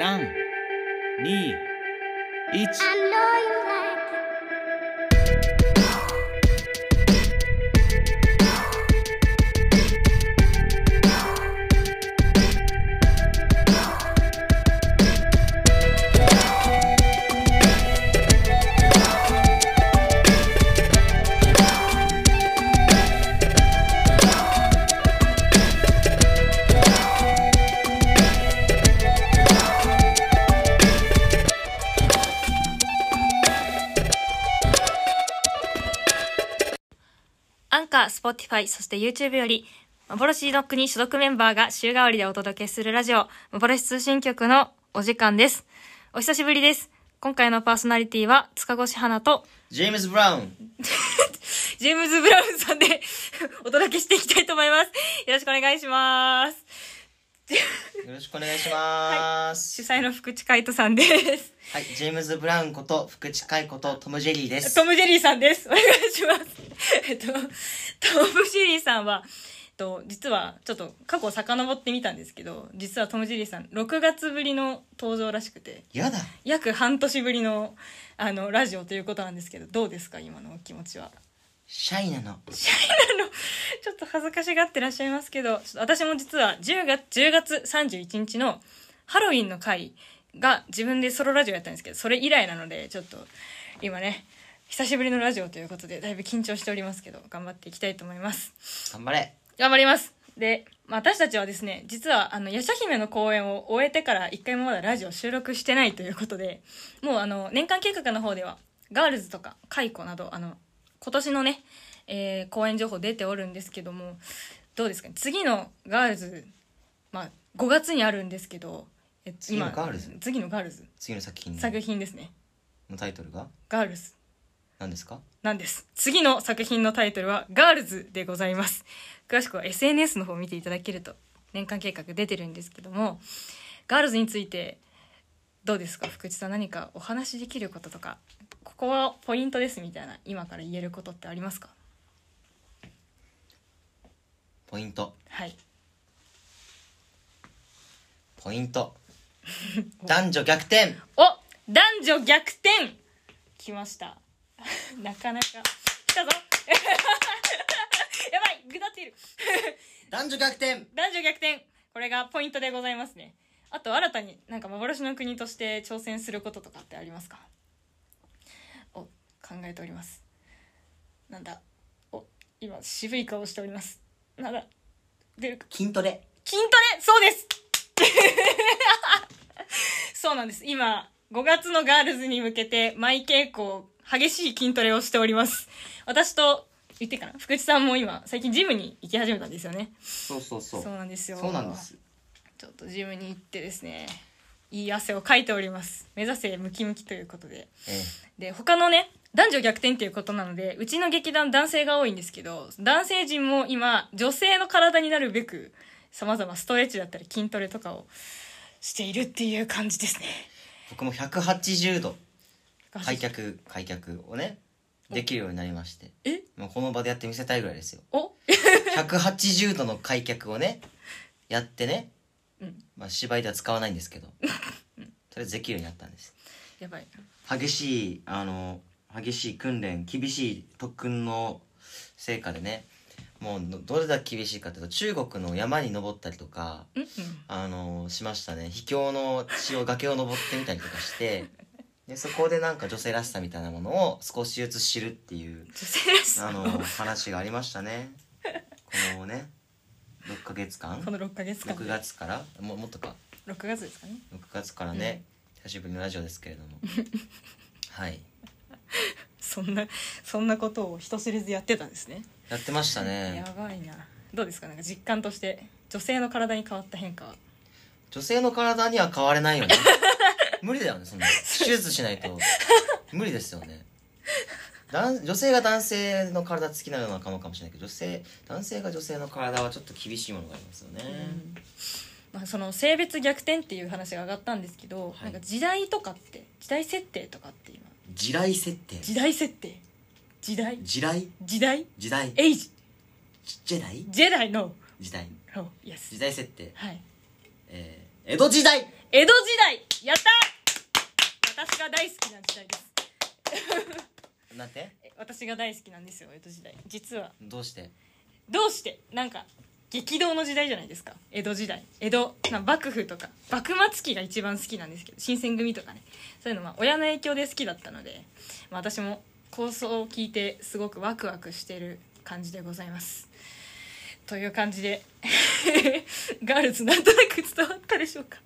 321アンカー、スポティファイ、そして YouTube より、幻の国所属メンバーが週替わりでお届けするラジオ、マボロシ通信局のお時間です。お久しぶりです。今回のパーソナリティは、塚越花と、ジェームズ・ブラウン。ジェームズ・ブラウンさんでお届けしていきたいと思います。よろしくお願いします。よろしくお願いします。主催の福地海人さんです。はい、ジェームズ・ブラウンこと福地海ことトム・ジェリーです。トム・ジェリーさんです。お願いします。えっと、トム・ジェリーさんは、えっと、実は、ちょっと過去遡ってみたんですけど、実はトム・ジェリーさん、6月ぶりの登場らしくて、やだ。約半年ぶりの、あの、ラジオということなんですけど、どうですか、今のお気持ちは？シャイなの。あの、ちょっと恥ずかしがってらっしゃいますけど、私も実は10月、10月31日のハロウィンの回が自分でソロラジオやったんですけど、それ以来なので、ちょっと今ね、久しぶりのラジオということで、だいぶ緊張しておりますけど、頑張っていきたいと思います。頑張れ。頑張ります。で、まあ私たちはですね、実は、あの、ヤシャ姫の公演を終えてから一回もまだラジオ収録してないということで、もうあの、年間計画の方では、ガールズとか、カイコなど、あの、今年のね、えー公演情報出ておるんですけども、どうですかね？次のガールズ、まあ、5月にあるんですけど、え次のガールズ？次のガールズ次の作品作品ですね。のタイトルが？ガールズ。何ですか？なんです。次の作品のタイトルは、ガールズでございます。詳しくは SNS の方を見ていただけると、年間計画出てるんですけども、ガールズについて、どうですか？福地さん何かお話しできることとか、ここはポイントですみたいな、今から言えることってありますか？ポイント。はい。ポイント。男女逆転お男女逆転来ました。なかなか。来たぞ。やばい。ぐだっている。男女逆転。男女逆転。これがポイントでございますね。あと新たになんか幻の国として挑戦することとかってありますか？お考えております。なんだ？お今渋い顔しております。なんだ？出るか？筋トレ。筋トレ？そうです。そうなんです。今5月のガールズに向けて毎稽古激しい筋トレをしております。私と言ってかな？福地さんも今最近ジムに行き始めたんですよね。そうそうそう。そうなんですよ。そうなんです。ちょっとジムに行ってですねいい汗をかいております。目指せムキムキということで。えで他のね男女逆転っていうことなのでうちの劇団男性が多いんですけど男性陣も今女性の体になるべくさまざまストレッチだったり筋トレとかをしているっていう感じですね。え僕も180度開脚、開脚をね、できるようになりまして。え？もうこの場でやってみせたいぐらいですよ。お。180度の開脚をね、やってね、うん。まあ芝居では使わないんですけど、とりあえずできるようになったんです。やばい激しいあの激しい訓練厳しい特訓の成果でねもうどどれだけ厳しいかというと中国の山に登ったりとかうんうん。あのしましたね。秘境の地を崖を登ってみたりとかして でそこでなんか女性らしさみたいなものを少しずつ知るっていう女性らしさ。あの話がありましたね。このね6ヶ月間。この6ヶ月間。6月から。ももっとか。6月ですかね。6月からね、久しぶりのラジオですけれども。はい。そんなそんなことを人知れずやってたんですね。やってましたね。やばいな。どうですか？なんか実感として女性の体に変わった変化は。女性の体には変われないよね無理だよねそんな 手術しないと。無理ですよね。男女性が男性の体好きなのはかもかもしれないけど女性男性が女性の体はちょっと厳しいものがありますよね、まあ、その性別逆転っていう話が上がったんですけど、はい。なんか時代とかって時代設定とかって今。地雷設定。時代設定。時代。地雷時代？時代。エイジ。ジェダイジェダイの。時代。時代設定。はい。えー、江戸時代。江戸時代。やった私が大好きな時代です。なんて？え私が大好きなんですよ江戸時代。実は。どうして？どうして？なんか激動の時代じゃないですか。江戸時代。江戸な幕府とか。幕末期が一番好きなんですけど新選組とかね。そういうのまあ親の影響で好きだったので、まあ、私も構想を聞いてすごくワクワクしてる感じでございます。という感じで ガールズなんとなく伝わったでしょうか。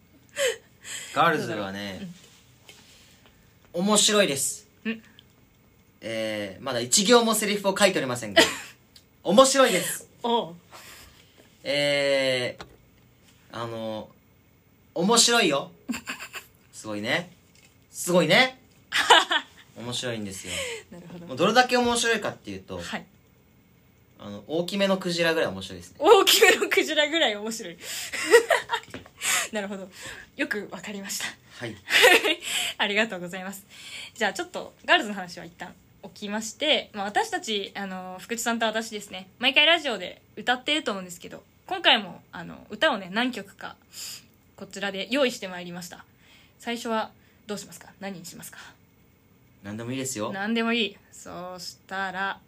ガールズはね、面白いです。うん。えー、まだ一行もセリフを書いておりませんが。面白いです。おう。えー、あの面白いよ。すごいね。すごいね。面白いんですよ。なるほど。もうどれだけ面白いかっていうとはいあの大きめのクジラぐらい面白いですね。大きめのクジラぐらい面白い。なるほど。よくわかりました。はい。ありがとうございます。じゃあちょっとガールズの話は一旦置きまして、まあ、私たちあの福地さんと私ですね。毎回ラジオで歌っていると思うんですけど今回もあの歌をね何曲かこちらで用意してまいりました。最初はどうしますか？何にしますか？何でもいいですよ。何でもいい。そうしたら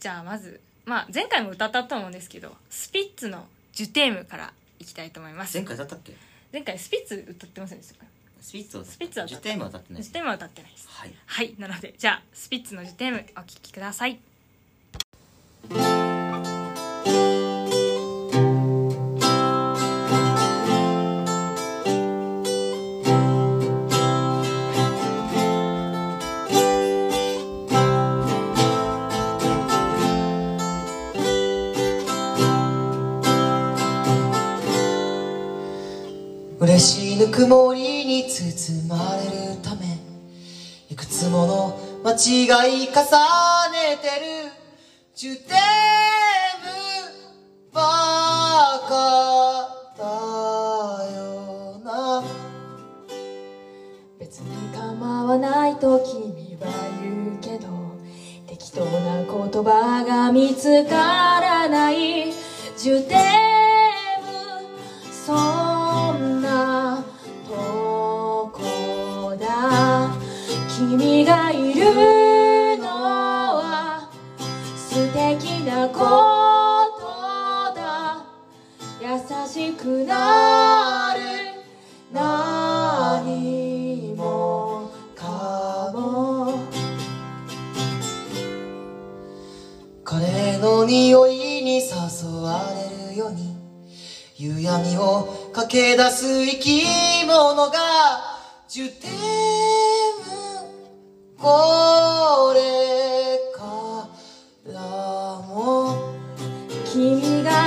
じゃあまず、まあ、前回も歌ったと思うんですけどスピッツの「ジュテーム」からいきたいと思います。前回だったっけ？前回スピッツ歌ってませんでしたか？スピッツをスピッツは歌っジュテームは歌ってない。ジュテームは歌ってないです。はい。はい。なのでじゃあスピッツの「ジュテーム」お聴きくださいつもの間違い重ねてる。ジュテームばかだよな。別に構わないと君は言うけど適当な言葉が見つからない。ジュテームことだ。優しくなる。何もかも彼の匂いに誘われるように。夕闇を駆け出す生き物が。ジュテーム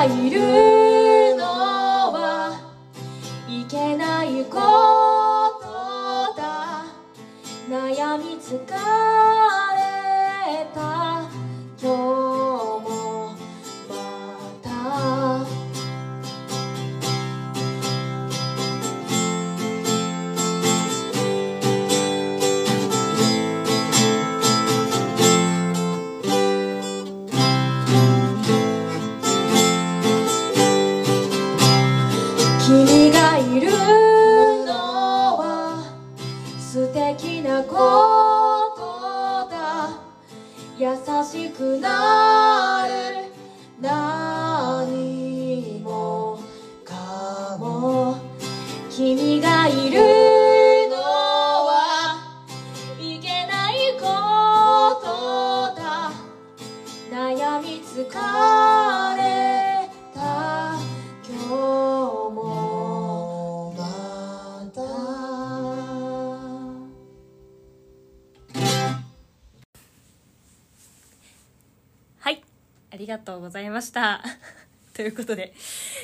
いるのはいけないことだ。悩み疲れりがとうございました。ということで、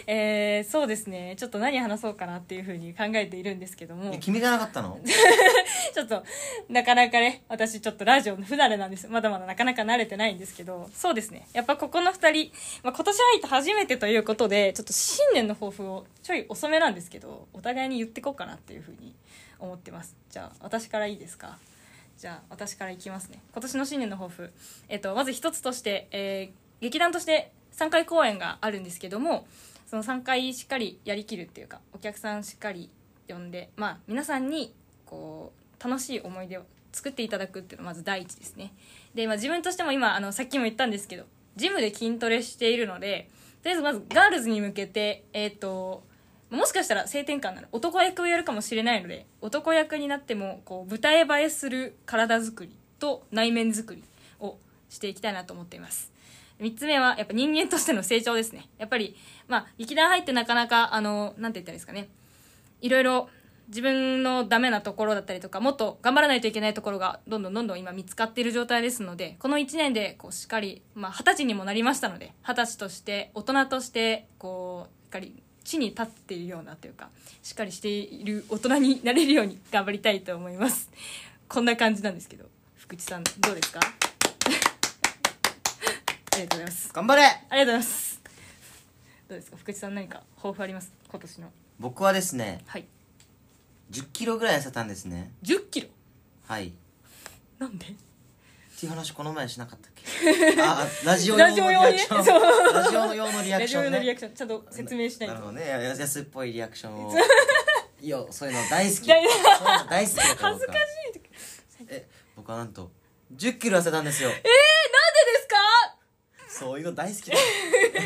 えー、そうですね。ちょっと何話そうかなっていうふうに考えているんですけども。え君がなかったの？ちょっとなかなかね私ちょっとラジオの不慣れなんですまだまだなかなか慣れてないんですけどそうですね。やっぱここの2人、まあ、今年入って初めてということでちょっと新年の抱負をちょい遅めなんですけどお互いに言ってこうかなっていうふうに思ってます。じゃあ私からいいですか？じゃあ私からいきますね。今年の新年の抱負、えっと、まず一つとして、えー劇団として3回公演があるんですけどもその3回しっかりやりきるっていうかお客さんしっかり呼んでまあ皆さんにこう楽しい思い出を作っていただくっていうのがまず第一ですね。で、まあ、自分としても今あのさっきも言ったんですけどジムで筋トレしているのでとりあえずまずガールズに向けてえっ、ともしかしたら性転換なら男役をやるかもしれないので男役になってもこう舞台映えする体作りと内面作りをしていきたいなと思っています。3つ目はやっぱ人間としての成長ですね。やっぱりまあ劇団入ってなかなかあのなんて言ったらいいですかね。いろいろ自分のダメなところだったりとかもっと頑張らないといけないところがどんどんどんどん今見つかっている状態ですのでこの1年でこうしっかりまあ二十歳にもなりましたので二十歳として大人としてこうしっかり地に立っているようなというかしっかりしている大人になれるように頑張りたいと思います。こんな感じなんですけど福地さんどうですか？ありがとうございます。頑張れ。ありがとうございます。どうですか？福地さん何か抱負あります？今年の。僕はですねはい。1 0キロぐらい痩せたんですね。1 0キロ？はい。っなんで？ていう話この前しなかったっけ？あラジオ用のリアクション。ラジオ用ねそう。ラジオ用のリアクラジオションね。のリアクション。ちゃんと説明しないと。なるほどねや安っぽいリアクションを。いいよそういうの大好き。そう大いうの大好きだから恥ずかしいえ僕はなんと1 0キロ痩せたんですよ。えそういうの大好きだ。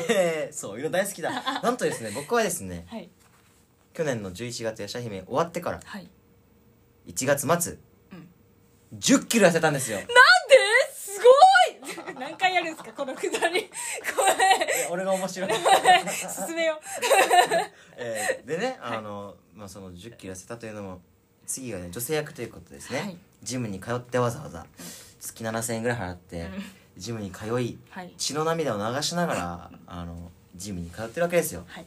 え ーそういうの大好きだ。なんとですね僕はですねはい。去年の11月やしゃ姫終わってからはい。1月末、うん。1 0キロ痩せたんですよ。なんで？すごい！何回やるんですか？このくだり。こえ俺が面白い、れ進めよう。えーでねあの、まあ、その1 0キロ痩せたというのも次がね女性役ということですね、はい。ジムに通ってわざわざ月7000円ぐらい払って、うんジムに通いはい。血の涙を流しながら あのジムに通ってるわけですよ。はい。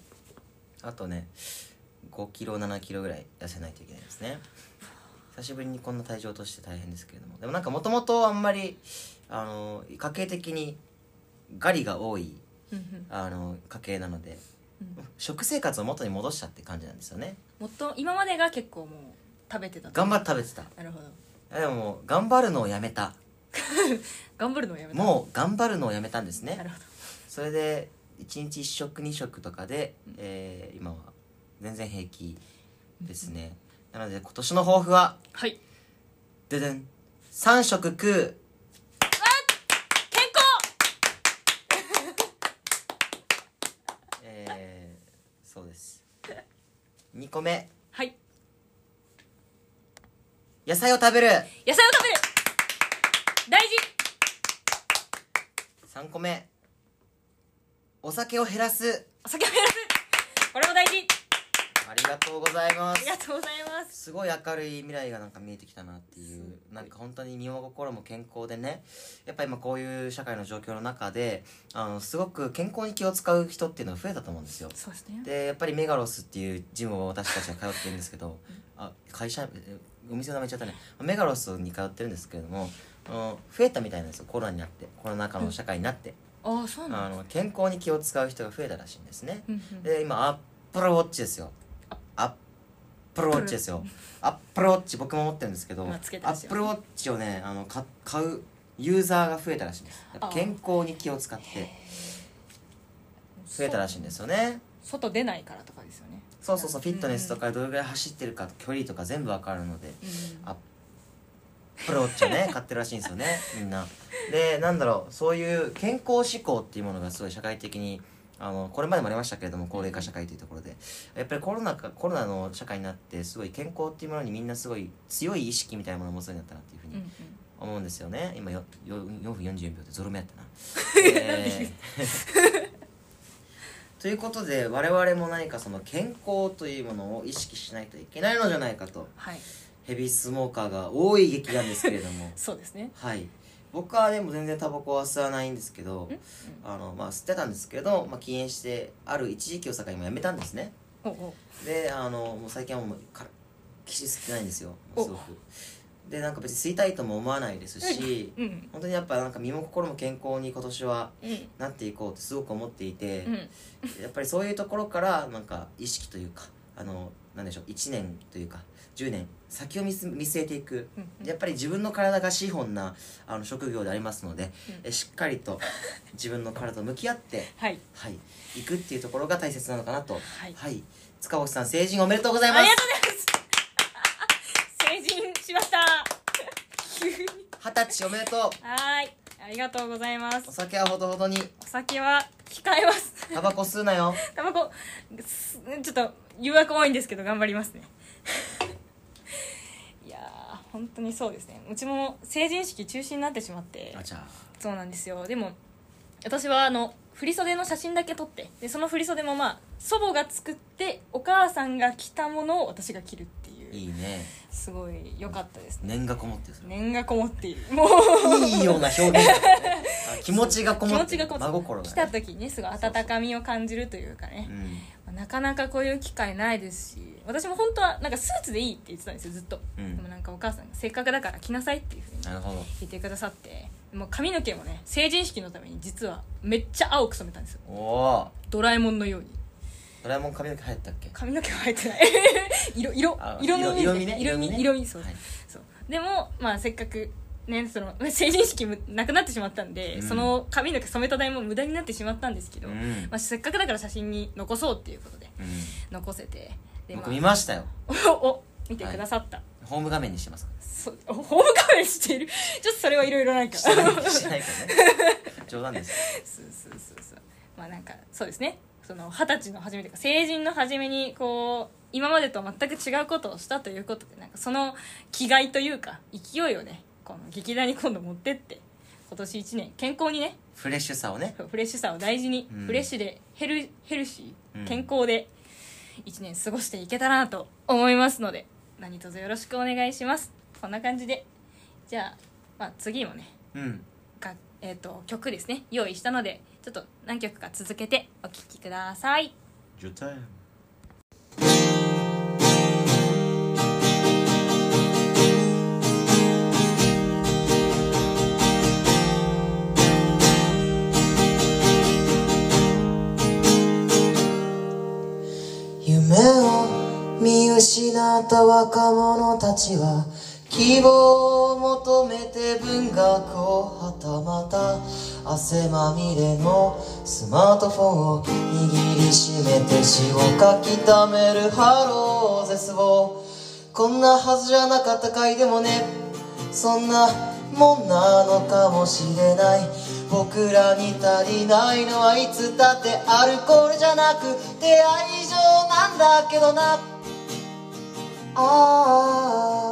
あとね5キロ7キロぐらい痩せないといけないですね。久しぶりにこんな体重として大変ですけれども。でもなんかもともとあんまりあの家計的にガリが多いあの家系なのでうん。食生活を元に戻したって感じなんですよね。もっと今までが結構もう食べてたと頑張って食べてた。なるほど。でも頑張るのをやめた 頑張るのをやめた。もう頑張るのをやめたんですね。なるほど。それで1日1食2食とかで、えー今は全然平気ですね。なので今年の抱負ははい。ででん。3食食う。健えー、そうです。2個目。はい。野菜を食べる。野菜を食べる大事3個目。お酒を減らす。お酒を減らす。これも大事。ありがとうございます。ありがとうございます。すごい明るい未来がなんか見えてきたなっていうなんか本当に身も心も健康でね。やっぱり今こういう社会の状況の中であのすごく健康に気を使う人っていうのが増えたと思うんですよ。そうですね。でやっぱりメガロスっていうジムを私たちは通ってるんですけどあ会社えお店の名前言っちゃったね。メガロスに通ってるんですけれども増えたみたいなんですよコロナになってコロナ禍の社会になって、ああそうなんだあの健康に気を使う人が増えたらしいんですね。うんうん。で今アップルウォッチですよ。アップルウォッチですよ。アップルウォッチ僕も持ってるんですけどまあアップルウォッチをねあのか買うユーザーが増えたらしいんです。健康に気を使って増えたらしいんですよね。外出ないからとかですよね。そうそうそうフィットネスとかどれぐらい走ってるか距離とか全部わかるのでうんアップルウォッチをね 買ってるらしいんですよねみんな。でなんだろうそういう健康志向っていうものがすごい社会的にあのこれまでもありましたけれども高齢化社会というところで。やっぱりコロナかコロナの社会になってすごい健康っていうものにみんなすごい強い意識みたいなものを持つようになったなっていうふうに思うんですよね。今よよ4分44秒でゾロ目やったな、えー ということで我々も何かその健康というものを意識しないといけないのじゃないかと。はいヘビースモーカーが多い劇団ですけれども。そうですね。はい。僕はでも全然タバコは吸わないんですけどあの、まあ、吸ってたんですけど、まあ、禁煙してある一時期を境にもやめたんですね。おおであのもう最近はもうから岸吸ってないんですよ。おすごく。でなんか別に吸いたいとも思わないですしうん。本当にやっぱなんか身も心も健康に今年はうん。なっていこうってすごく思っていて、うん。やっぱりそういうところからなんか意識というかあのなんでしょう1年というか10年先を見据えていく、やっぱり自分の体が資本なあの職業でありますので、うん、しっかりと自分の体と向き合って、はい。はい、くっていうところが大切なのかなと、はい、はい、塚越さん成人おめでとうございます。ありがとうございます。成人しました。二十歳おめでとう。はい。ありがとうございます。お酒はほどほどに。お酒は控えます。タバコ吸うなよ。タバコちょっと誘惑多いんですけど頑張りますね。本当にそうですね。うちも成人式中止になってしまって。あじゃあ。そうなんですよ。でも私はあの振り袖の写真だけ撮って。でその振り袖もまあ祖母が作ってお母さんが着たものを私が着るっていういいね。すごい良かったですね。念がこもってるそれ。念がこもっている。もう。いいような表現だね。あ 気持ちがこ気もってる。持ちがこも真心来がねた時にねすごい温かみを感じるというかね。うん。まあなかなかこういう機会ないですし。私も本当はなんかスーツでいいって言ってたんですよずっと、うん。でもなんかお母さんがせっかくだから着なさいっていうふうになるほど。言ってくださって。もう髪の毛もね成人式のために実はめっちゃ青く染めたんですよ。おおドラえもんのようにドラえもん髪の毛入ったっけ？髪の毛は入ってない。色色あ色の色味ね色味色味ね。色味そう,、はい。そう。でもまあせっかくねその 成人式もなくなってしまったんで、うん。その髪の毛染めた代も無駄になってしまったんですけど、うん。まあ、せっかくだから写真に残そうっていうことでうん。残せてで、僕見ましたよ。おお見てくださった、ホーム画面にしてます。かそおホーム画面している？ちょっとそれはいろいろなんか。してないしてないからね。冗談です。そうそうそうそう。まあなんかそうですねその二十歳の初めというか成人の初めにこう今までと全く違うことをしたということでなんかその気概というか勢いをねこの劇団に今度持ってって今年1年健康にねフレッシュさをね。フレッシュさを大事に、うん。フレッシュでヘルヘルシうん。ー健康で1年過ごしていけたらなと思いますので何卒よろしくお願いします。こんな感じで。じゃあ、まあ、次もね。うん。が、えー、と曲ですね用意したのでちょっと何曲か続けてお聴きください。ジョタイム夢を見失った若者たちは希望を求めて文学をはたまた汗まみれのスマートフォンを握りしめて詩を書き溜めるハロー絶望。こんなはずじゃなかった回でもねそんなもんなのかもしれない。僕らに足りないのはいつだってアルコールじゃなくて愛情なんだけどな。ああ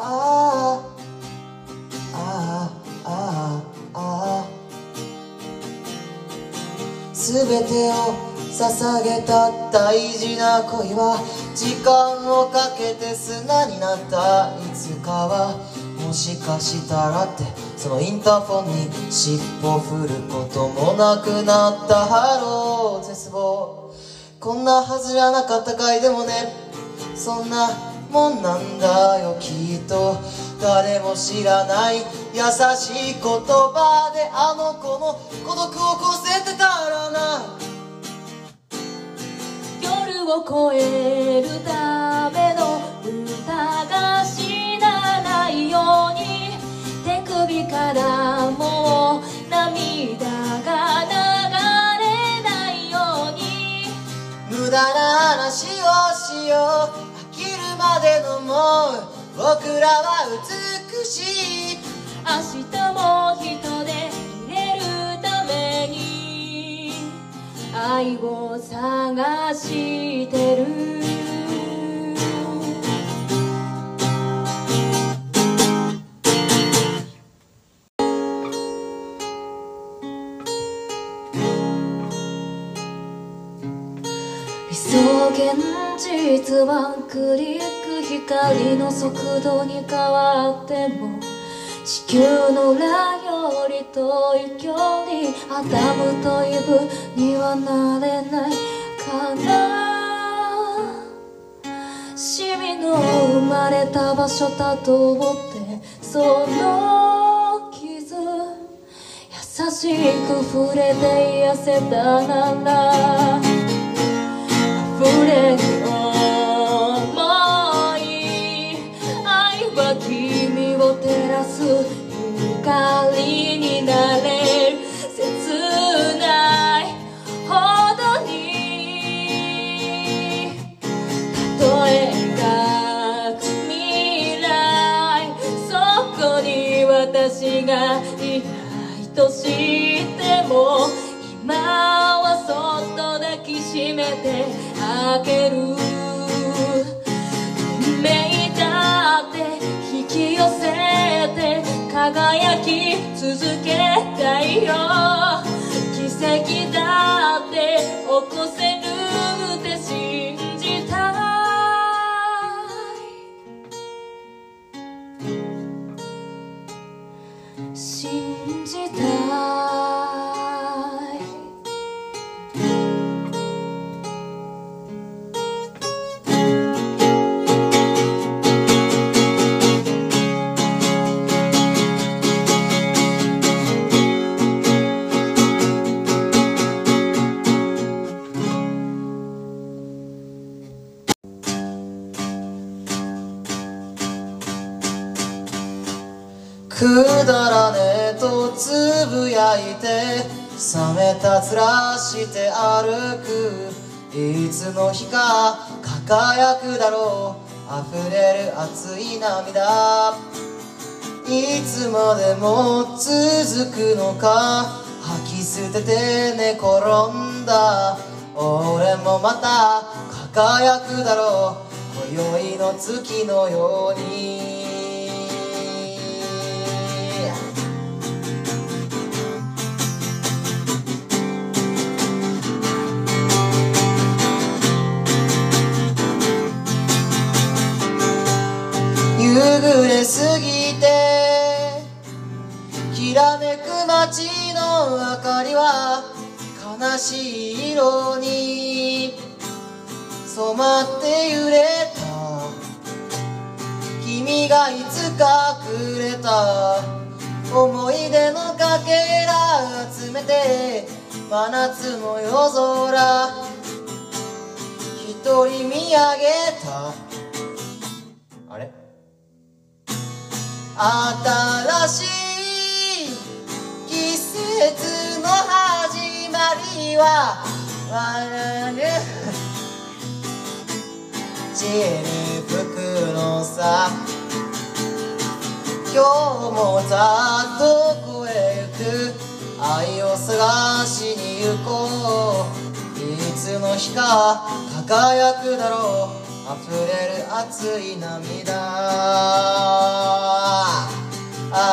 ああ全てを捧げた大事な恋は時間をかけて砂になった。いつかはもしかしたらって。そのインターフォンに尻尾振ることもなくなったハロー。絶望。こんなはずじゃなかったかいでもね。そんなもんなんだよきっと。誰も知らない。優しい言葉であの子の孤独をこせてたらな。夜を越えるための歌が死なないように手首からもう涙が流れないように。無駄な話をしよう。飽きるまでのもう僕らは美しい。明日も人で入れるために愛を探してる。理想現実はクリック光の速度に変わっても地球の裏より遠い距離アダムとイブにはなれない。かなシミの生まれた場所だと思ってその傷優しく触れて癒せたなら溢れるす光になれ。る切ないほどに例えが未来そこに私私がいないとしても今はそっと抱きしめてあげる。輝き続けたいよ奇跡だって起こせ冷めた面して歩く。いつの日か輝くだろう。溢れる熱い涙。いつまでも続くのか。吐き捨てて寝転んだ。俺もまた輝くだろう。今宵の月のように。夕暮れすぎて。きらめく街の明かりは悲しい色に。染まって揺れた。君がいつかくれた。思い出のかけら集めて。真夏の夜空。一人見上げた。新しい季節の始まりは笑う散り吹くのさ今日もざっとこへ行く愛を探しに行こう。いつの日か輝くだろう。溢れる熱い涙ああ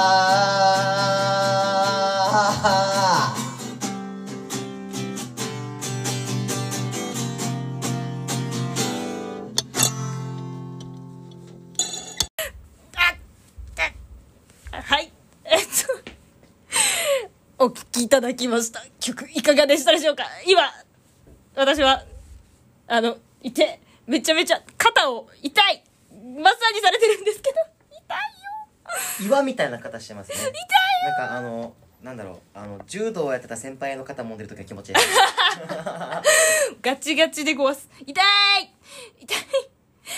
はい。えっと、お聴きいただきました。曲、いかがでしたでしょうか？今、私は、あの、いて、めちゃめちゃ肩を痛いマッサージされてるんですけど、痛いよ岩みたいな形してますね痛いなんかあのなんだろうあの柔道をやってた先輩の肩揉んでる時の気持ちいいガチガチでごわす。痛い痛い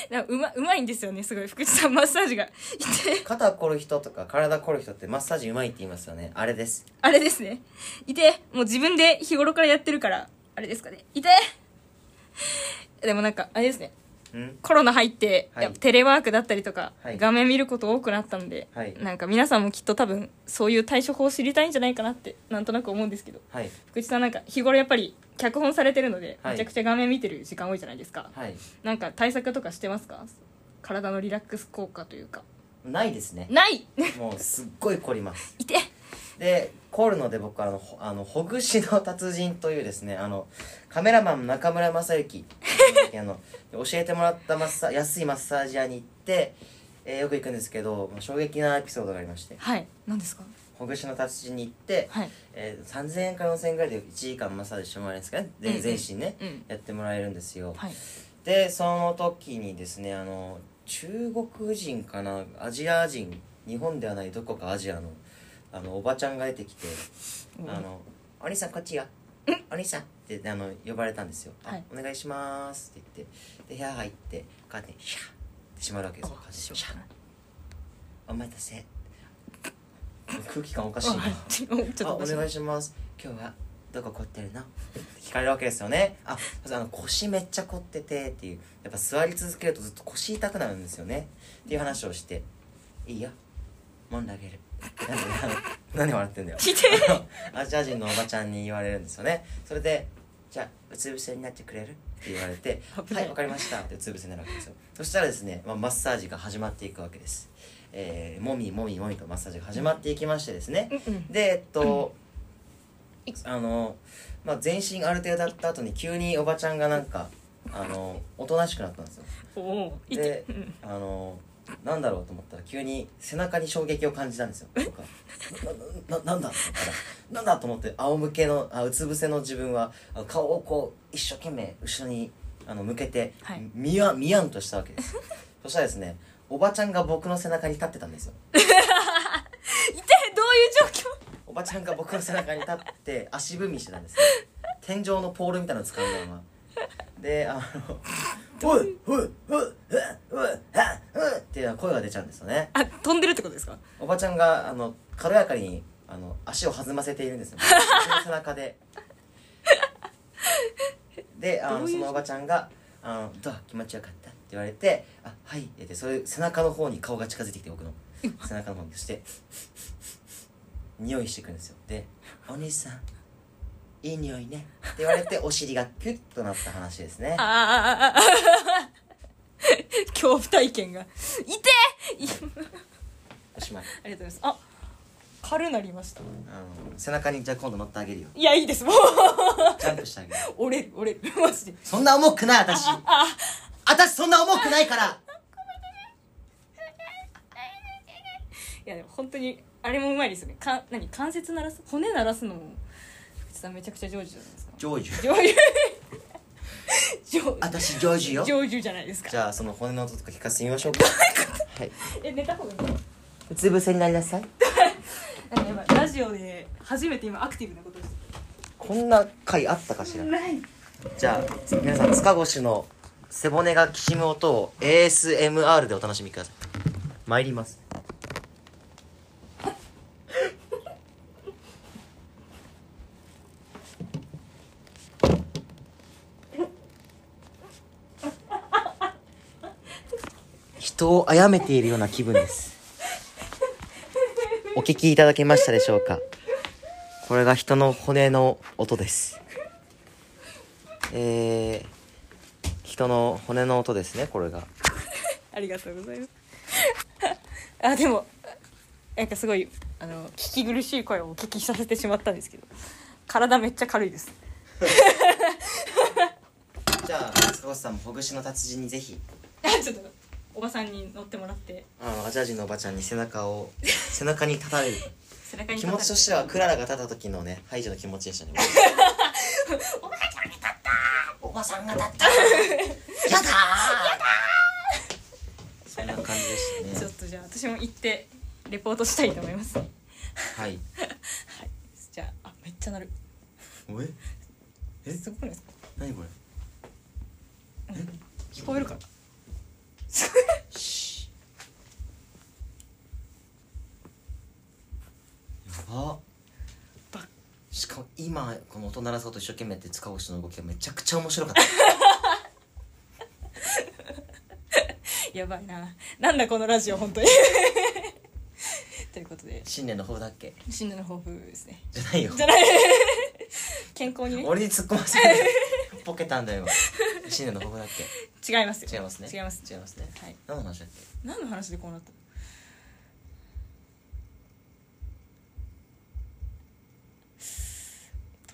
なうま、うまいんですよね、すごい。福地さんマッサージが。痛い。肩凝る人とか体凝る人ってマッサージうまいって言いますよねあれですあれですね。いて、もう自分で日頃からやってるから、あれですかね。いてでもなんか、あれですね。ん？コロナ入って、はい。やっぱテレワークだったりとか、はい。画面見ること多くなったんで、はい。なんか皆さんもきっと多分、そういう対処法を知りたいんじゃないかなって、なんとなく思うんですけど、はい。福地さんなんか日頃やっぱり、脚本されてるので、はい。めちゃくちゃ画面見てる時間多いじゃないですか。はい。なんか対策とかしてますか？体のリラックス効果というか。ないですね。ない！もうすっごい凝ります。い！てで凝るので僕はあのほあのほぐしの達人というですねあのカメラマン中村正幸 あの教えてもらったマッサ安いマッサージ屋に行って、えーよく行くんですけどまあ衝撃なエピソードがありまして。はい。何ですか？ほぐしの達人に行って、はい。えー3000円か4000円ぐらいで1時間マッサージしてもらえるんですかね。でうんうん全身ね、うんやってもらえるんですよ、はい。でその時にですねあの中国人かな？アジア人。日本ではないどこかアジアのあのおばちゃんが出てきて「あのお兄さんこっちよ。お兄さん」ってあの呼ばれたんですよ「はい。あお願いします」って言って。で部屋入ってカーテンシャーって閉まるわけですよ。カーテンシャー。お待たせ。空気感おかしいな。はいちょっとあお願いします。今日はどこ凝ってるの？って聞かれるわけですよね。ああの腰めっちゃ凝っててっていう。やっぱ座り続けるとずっと腰痛くなるんですよね。っていう話をしていいよ。揉んであげる 何笑ってんだよ。アジア人のおばちゃんに言われるんですよね。それで「じゃあうつ伏せになってくれる?」って言われて「危なはいいわかりました」ってうつ伏せになるわけですよ。そしたらですね、まあ、マッサージが始まっていくわけです。えー、もみもみもみとマッサージが始まっていきましてですね、うんうん。でえっと、あの、まあ、全身ある程度だった後に急におばちゃんがなんかあのおとなしくなったんですよ。でうん。あのなんだろうと思ったら急に背中に衝撃を感じたんですよなんかなななんだ？と思ったらなんだと思って仰向けのあうつ伏せの自分は顔をこう一生懸命後ろにあの向けて、はい。みやみやんとしたわけです。そしたらですねおばちゃんが僕の背中に立ってたんですよ。いてどういう状況？おばちゃんが僕の背中に立って足踏みしてたんですね。天井のポールみたいなの掴んだままであの「おいおいおいおいおいおいおい」っていう声が出ちゃうんですよねあ飛んでるってことですかおばちゃんがあの軽やかにあの足を弾ませているんですよ背中でであのそのおばちゃんが「あのどう気持ちよかった?」って言われて「あはい」って言ってそれ背中の方に顔が近づいてきて僕の背中の方にそして匂いしてくるんですよで「お兄さんいい匂いね」って言われてお尻がキュッとなった話ですね。ああ恐怖体験が。いてい。おしまい。ありがとうございます。あ軽なりました。あの背中にじゃあ今度乗ってあげるよ。いやいいです。もう。ジャンプしてあげる。折れる折れる。マジで。そんな重くない私。私そんな重くないから。いやでも本当にあれもうまいですよね。か何関節鳴らす？骨鳴らすのもさんめちゃくちゃ上手じゃないですか。ジョージュ上手。上私ジョージュよ。上手じゃないですか。じゃあその骨の音とか聞かせてみましょうか。はい。え寝た方がいいの？うつ伏せになりなさい。なんかやばいラジオで初めて今アクティブなことですこんな回あったかしら？ない。じゃあ皆さん塚越の背骨がきしむ音を ASMR でお楽しみください。参ります人を殺めているような気分です。お聞きいただけましたでしょうか？これが人の骨の音です。えー、人の骨の音ですねこれが。ありがとうございます。あでもなんかすごいあの聞き苦しい声をお聞きさせてしまったんですけど体めっちゃ軽いです。じゃあ塚越さんもほぐしの達人にぜひ。あちょっとおばさんに乗ってもらって。あのアジア人のおばちゃんに背中を背中に立たれる。背中に気持ちとしてはクララが立った時のねハイジの気持ちでしたね。おばさんが立った。やだそんな感じでしたね。ちょっとじゃあ私も行ってレポートしたいと思います。はい。じゃああめっちゃ鳴る。おえ？えすごいですか何これ？聞こえるかな？し やば。ばしかも今この音鳴らそうと一生懸命やって塚越の動きがめちゃくちゃ面白かった。やばいな。なんだこのラジオ本当に。ということで。新年の抱負だっけ？新年の抱負ですね。じゃないよ。じゃない。健康にね。俺に突っ込ませないボケたんだよ今。新年の抱負だっけ？違いますよ。違いますね。違います。違いますね。はい何の話だっけ？何の話でこうなったの？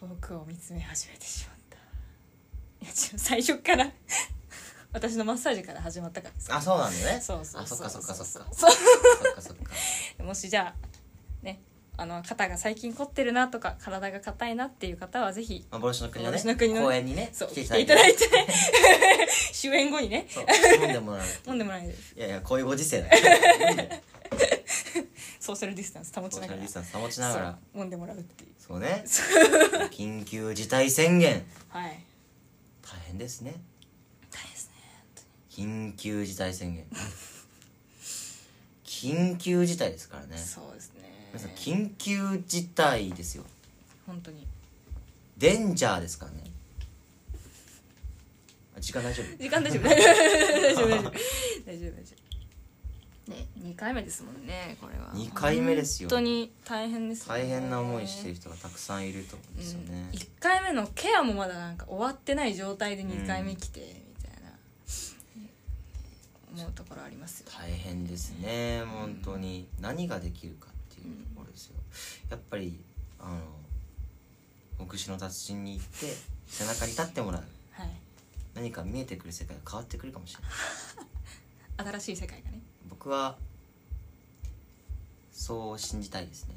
遠くを見つめ始めてしまった。いや違う最初から。私のマッサージから始まったから。あそうなんだね。そうそうあそっかそっかそっか。そうそっかそっか。もしじゃあねあの肩が最近凝ってるなとか体が硬いなっていう方はぜひ幻の国のね幻の国のね公園にねそう来来て。ていただいてて終演後にね。そう。飲んでもらう。飲んでもらえるいやいやこういうご時世だ。よ飲んでソーシャルディスタンス保ちソーシャルながらディスタンス保ちながら。そう飲んでもらうっていう。そうね。緊急事態宣言。はい。大変ですね。大変ですね緊急事態宣言。緊急事態ですからね。そうですね。皆さん緊急事態ですよ。本当に。デンジャーですからね。あ時間大丈夫？時間大丈夫。大丈夫大丈夫。大丈夫大丈夫。大丈ね2回目ですもんねこれは。二回目ですよ。本当に大変ですよね。大変な思いしてる人がたくさんいると思うんですよね、1回目のケアもまだなんか終わってない状態で2回目来てみたいな、思うところありますよ。大変ですね。本当に。何ができるかっていうところですよ。やっぱりあの牧師の達人に行って背中に立ってもらう。はい何か見えてくる世界が変わってくるかもしれない。新しい世界がね。僕はそう信じたいですね、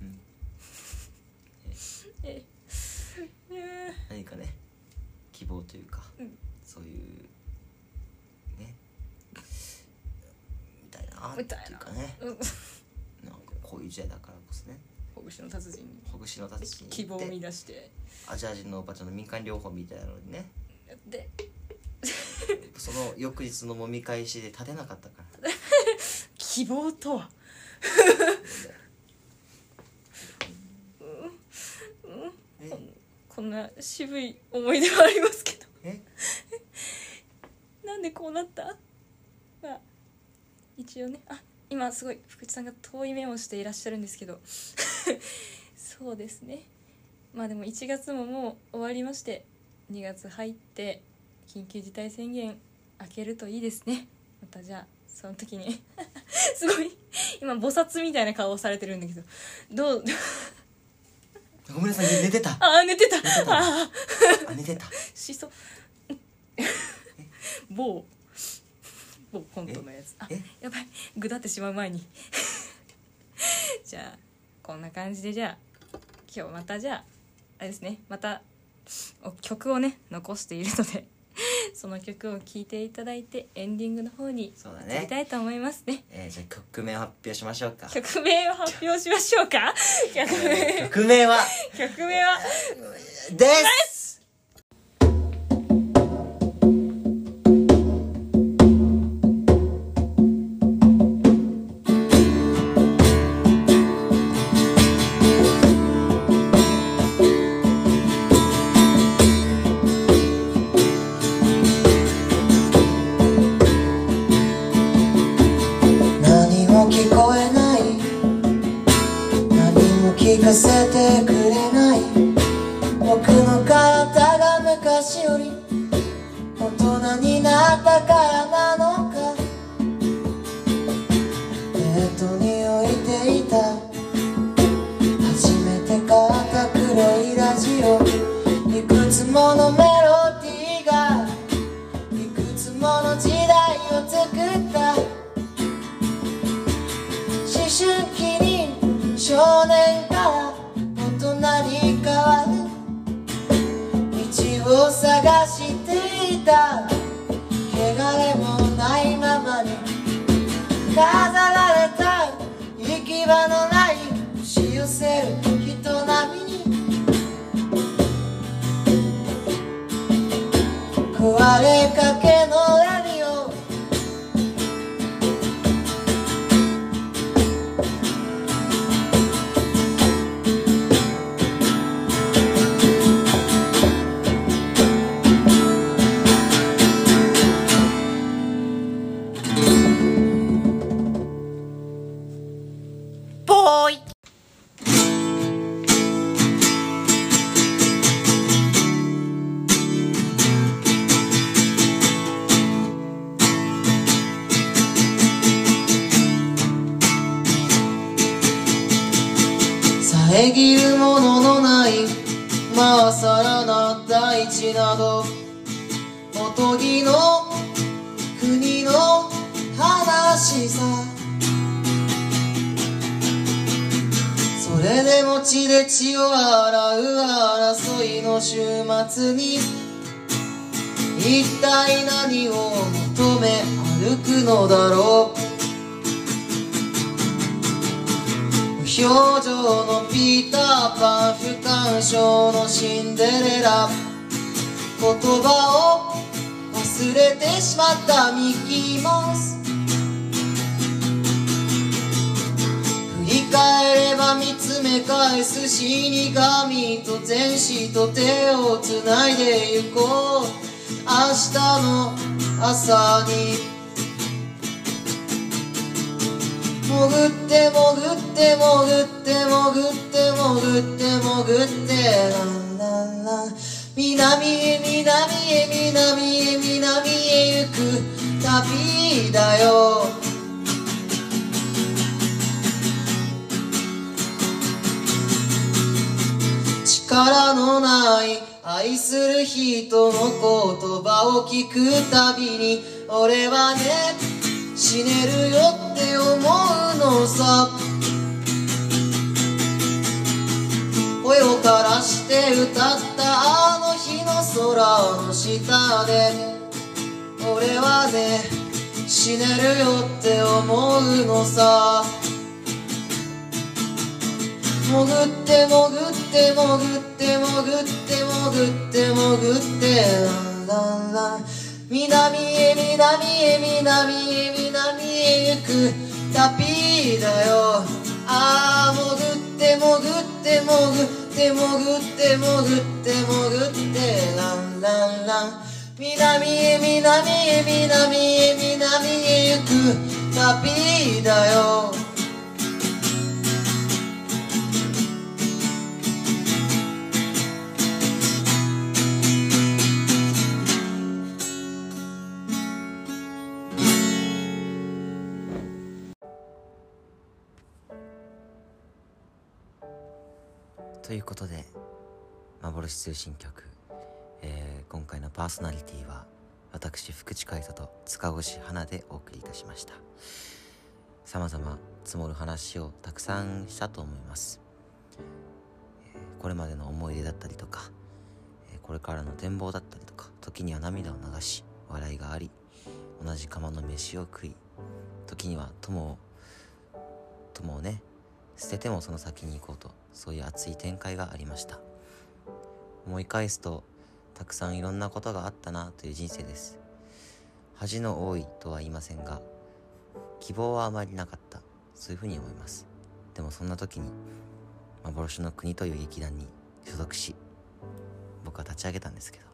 うん。え。え。何かね希望というか、うん。そういうね。みたいなっていうかね。うん。なんかこういう時代だからこそね。ほぐしの達人に。ほぐしの達人に希望を見出して。アジア人のおばちゃんの民間療法みたいなのにねで。その翌日の揉み返しで立てなかったから。希望とは。え？こんな渋い思い出はありますけど。え？なんでこうなった？まあ一応ね。あ今すごい福地さんが遠い目をしていらっしゃるんですけど。そうですね。まあでも1月ももう終わりまして2月入って緊急事態宣言明けるといいですね。またじゃあその時に。すごい。今菩薩みたいな顔をされてるんだけど。どう？ごめんなさい寝てた。ああ寝てた。寝てた。あ寝てた。しそ。某。某コントのやつ。あえ？やばい。ぐだってしまう前に。じゃあこんな感じでじゃあ今日またじゃああれですね。またお曲をね残しているので その曲を聴いていただいてエンディングの方にそうだね。移りたいと思いますね。えー、じゃあ曲名を発表しましょうか。曲名を発表しましょうか？曲名。曲名は？曲名は？です飾られた行き場のない押し寄せる人並みに。壊れかけ体何を求め歩くのだろう。無表情のピーターパン不干渉のシンデレラ。言葉を忘れてしまったミッキーマウス。振り返れば見つめ返す死神と天使と手をつないでゆこう。日の朝に。潜って潜って潜って潜って潜って潜ってランランラン。南へ南へ南へ南へ行く旅だよ。力のない愛する人の言葉を聞くたびに俺はね死ねるよって思うのさ。声を枯らして歌ったあの日の空の下で俺はね死ねるよって思うのさ。潜って潜って潜って潜って潜って潜ってランランラン南へ南へ南へ南へ行く旅だよああ潜って潜って潜って潜って潜って潜ってランランラン南へ南へ南へ南へ行く旅だよということで幻通信局、えー今回のパーソナリティは私福地海人と塚越花でお送りいたしました。さまざま積もる話をたくさんしたと思います、これまでの思い出だったりとか、えこれからの展望だったりとか時には涙を流し笑いがあり同じ釜の飯を食い時には友を友をね捨ててもその先に行こうとそういう熱い展開がありました。思い返すとたくさんいろんなことがあったなという人生です。恥の多いとは言いませんが希望はあまりなかった。そういうふうに思います。でもそんな時に幻の国という劇団に所属し僕は立ち上げたんですけど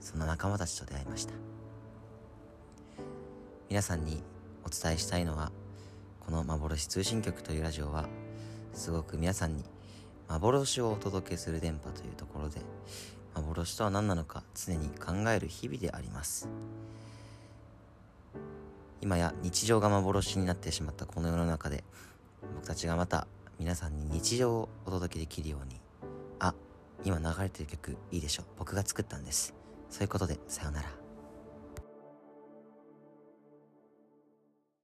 そんな仲間たちと出会いました。皆さんにお伝えしたいのはこの幻通信局というラジオはすごく皆さんに幻をお届けする電波というところで幻とは何なのか常に考える日々であります。今や日常が幻になってしまったこの世の中で僕たちがまた皆さんに日常をお届けできるようにあ今流れてる曲いいでしょ。う僕が作ったんです。そういうことでさようなら。